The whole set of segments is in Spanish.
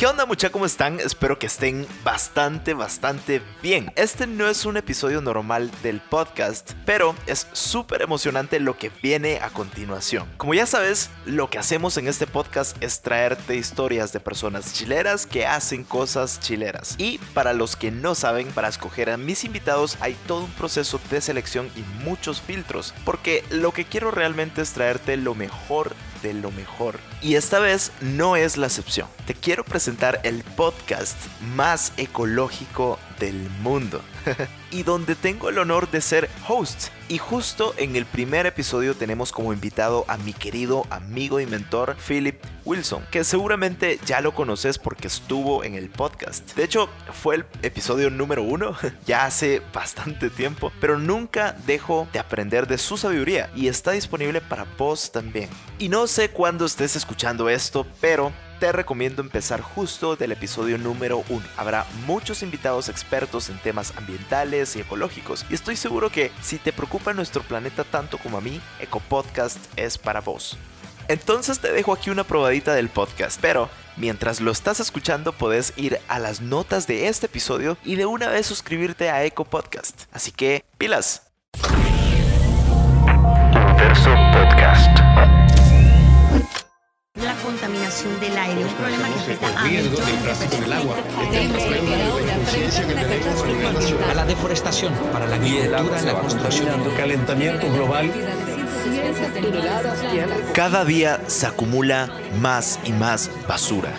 ¿Qué onda mucha? ¿Cómo están? Espero que estén bastante, bastante bien. Este no es un episodio normal del podcast, pero es súper emocionante lo que viene a continuación. Como ya sabes, lo que hacemos en este podcast es traerte historias de personas chileras que hacen cosas chileras. Y para los que no saben, para escoger a mis invitados hay todo un proceso de selección y muchos filtros, porque lo que quiero realmente es traerte lo mejor de lo mejor. Y esta vez no es la excepción. Te quiero presentar el podcast más ecológico del mundo. y donde tengo el honor de ser host. Y justo en el primer episodio tenemos como invitado a mi querido amigo y mentor Philip Wilson, que seguramente ya lo conoces porque estuvo en el podcast. De hecho, fue el episodio número uno, ya hace bastante tiempo, pero nunca dejo de aprender de su sabiduría y está disponible para vos también. Y no sé cuándo estés escuchando esto, pero te recomiendo empezar justo del episodio número 1. Habrá muchos invitados expertos en temas ambientales y ecológicos y estoy seguro que si te preocupa nuestro planeta tanto como a mí, EcoPodcast es para vos. Entonces te dejo aquí una probadita del podcast, pero mientras lo estás escuchando podés ir a las notas de este episodio y de una vez suscribirte a EcoPodcast. Así que, pilas. Inverso contaminación del aire, un problema que afecta a millones de personas. a la deforestación, para la agricultura, la construcción. calentamiento global. Cada día se acumula más y más basura.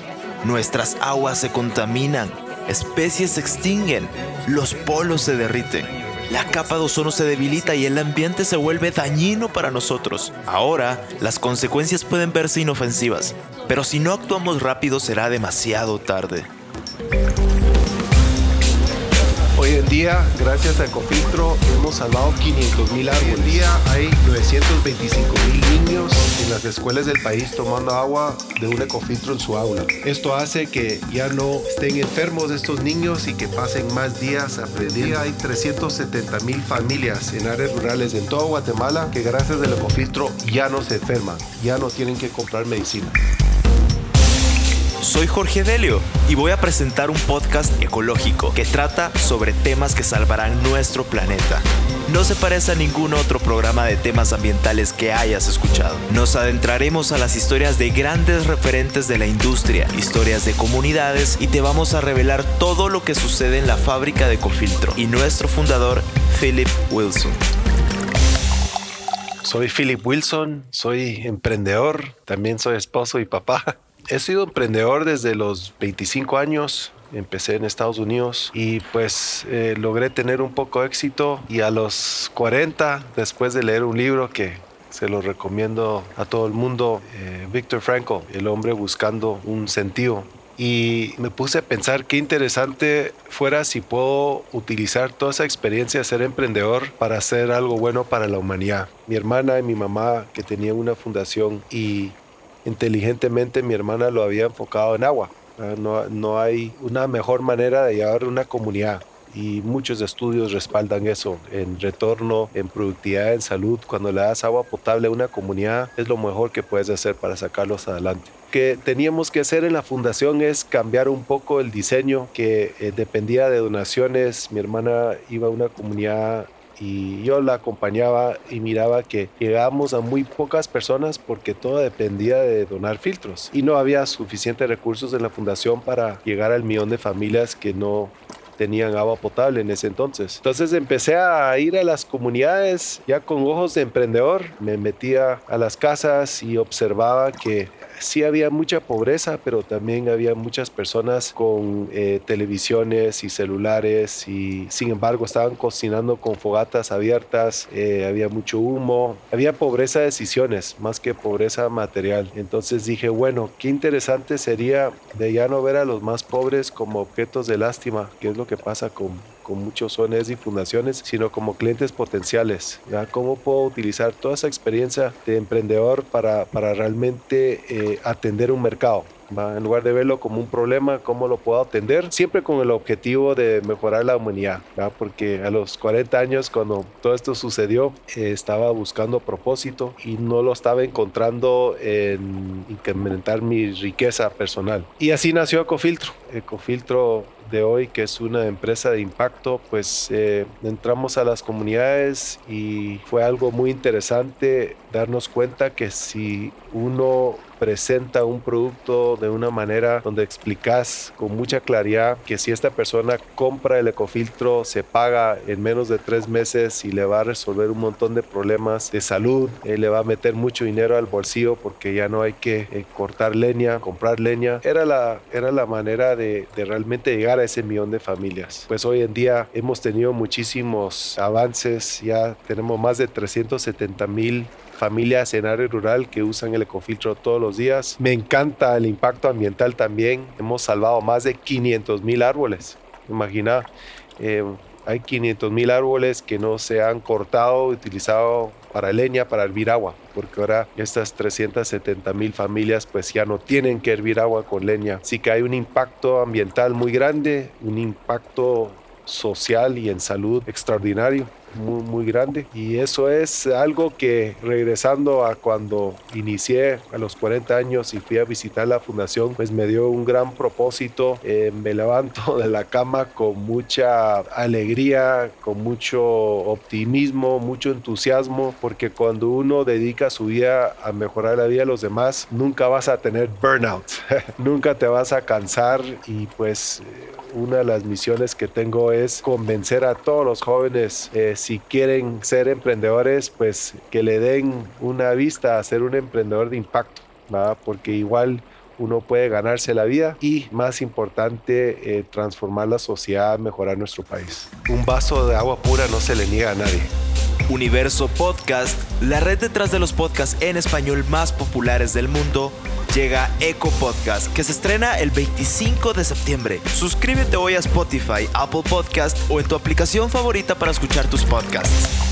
Nuestras aguas se contaminan, especies se extinguen, los polos se derriten, la capa de ozono se debilita y el ambiente se vuelve dañino para nosotros. Ahora, las consecuencias pueden verse inofensivas, pero si no actuamos rápido será demasiado tarde. Hoy en día, gracias a Ecofiltro, hemos salvado 500 mil árboles. Hoy en día hay 925 mil niños en las escuelas del país tomando agua de un Ecofiltro en su aula. Esto hace que ya no estén enfermos estos niños y que pasen más días aprendiendo. Hay 370 mil familias en áreas rurales en toda Guatemala que gracias al Ecofiltro ya no se enferman, ya no tienen que comprar medicina. Soy Jorge Delio y voy a presentar un podcast ecológico que trata sobre temas que salvarán nuestro planeta. No se parece a ningún otro programa de temas ambientales que hayas escuchado. Nos adentraremos a las historias de grandes referentes de la industria, historias de comunidades y te vamos a revelar todo lo que sucede en la fábrica de Ecofiltro y nuestro fundador, Philip Wilson. Soy Philip Wilson, soy emprendedor, también soy esposo y papá. He sido emprendedor desde los 25 años. Empecé en Estados Unidos y pues eh, logré tener un poco de éxito y a los 40, después de leer un libro que se lo recomiendo a todo el mundo, eh, Viktor Frankl, el hombre buscando un sentido. Y me puse a pensar qué interesante fuera si puedo utilizar toda esa experiencia de ser emprendedor para hacer algo bueno para la humanidad. Mi hermana y mi mamá que tenían una fundación y inteligentemente mi hermana lo había enfocado en agua. No, no hay una mejor manera de llevar una comunidad y muchos estudios respaldan eso en retorno, en productividad, en salud. Cuando le das agua potable a una comunidad es lo mejor que puedes hacer para sacarlos adelante. que teníamos que hacer en la fundación es cambiar un poco el diseño que eh, dependía de donaciones. Mi hermana iba a una comunidad y yo la acompañaba y miraba que llegábamos a muy pocas personas porque todo dependía de donar filtros y no había suficientes recursos en la fundación para llegar al millón de familias que no tenían agua potable en ese entonces. Entonces empecé a ir a las comunidades ya con ojos de emprendedor. Me metía a las casas y observaba que sí había mucha pobreza, pero también había muchas personas con eh, televisiones y celulares y sin embargo estaban cocinando con fogatas abiertas, eh, había mucho humo, había pobreza de decisiones más que pobreza material. Entonces dije, bueno, qué interesante sería de ya no ver a los más pobres como objetos de lástima, que es lo que pasa con con muchos ONGs y fundaciones, sino como clientes potenciales. ¿ya? ¿Cómo puedo utilizar toda esa experiencia de emprendedor para, para realmente eh, atender un mercado? En lugar de verlo como un problema, ¿cómo lo puedo atender? Siempre con el objetivo de mejorar la humanidad, porque a los 40 años, cuando todo esto sucedió, eh, estaba buscando propósito y no lo estaba encontrando en incrementar mi riqueza personal. Y así nació Ecofiltro. Ecofiltro de hoy, que es una empresa de impacto, pues eh, entramos a las comunidades y fue algo muy interesante darnos cuenta que si uno presenta un producto de una manera donde explicas con mucha claridad que si esta persona compra el ecofiltro se paga en menos de tres meses y le va a resolver un montón de problemas de salud, eh, le va a meter mucho dinero al bolsillo porque ya no hay que eh, cortar leña, comprar leña. Era la, era la manera de, de realmente llegar a ese millón de familias. Pues hoy en día hemos tenido muchísimos avances, ya tenemos más de 370 mil familias en área rural que usan el ecofiltro todos los días. Me encanta el impacto ambiental también. Hemos salvado más de 500 mil árboles. Imagina, eh, hay 500 mil árboles que no se han cortado, utilizado para leña, para hervir agua, porque ahora estas 370 mil familias pues ya no tienen que hervir agua con leña. Así que hay un impacto ambiental muy grande, un impacto social y en salud extraordinario muy, grande. Y eso es algo que regresando a cuando inicié a los 40 años y fui a visitar la fundación, pues me dio un gran propósito. Eh, me levanto de la cama con mucha alegría, con mucho optimismo, mucho entusiasmo, porque cuando uno dedica su vida a mejorar la vida de los demás, nunca vas a tener burnout, nunca te vas a cansar y pues una de las misiones que tengo es convencer a todos los jóvenes, eh, si quieren ser emprendedores, pues que le den una vista a ser un emprendedor de impacto, porque igual uno puede ganarse la vida y, más importante, eh, transformar la sociedad, mejorar nuestro país. Un vaso de agua pura no se le niega a nadie. Universo Podcast, la red detrás de los podcasts en español más populares del mundo, llega Eco Podcast, que se estrena el 25 de septiembre. Suscríbete hoy a Spotify, Apple Podcast o en tu aplicación favorita para escuchar tus podcasts.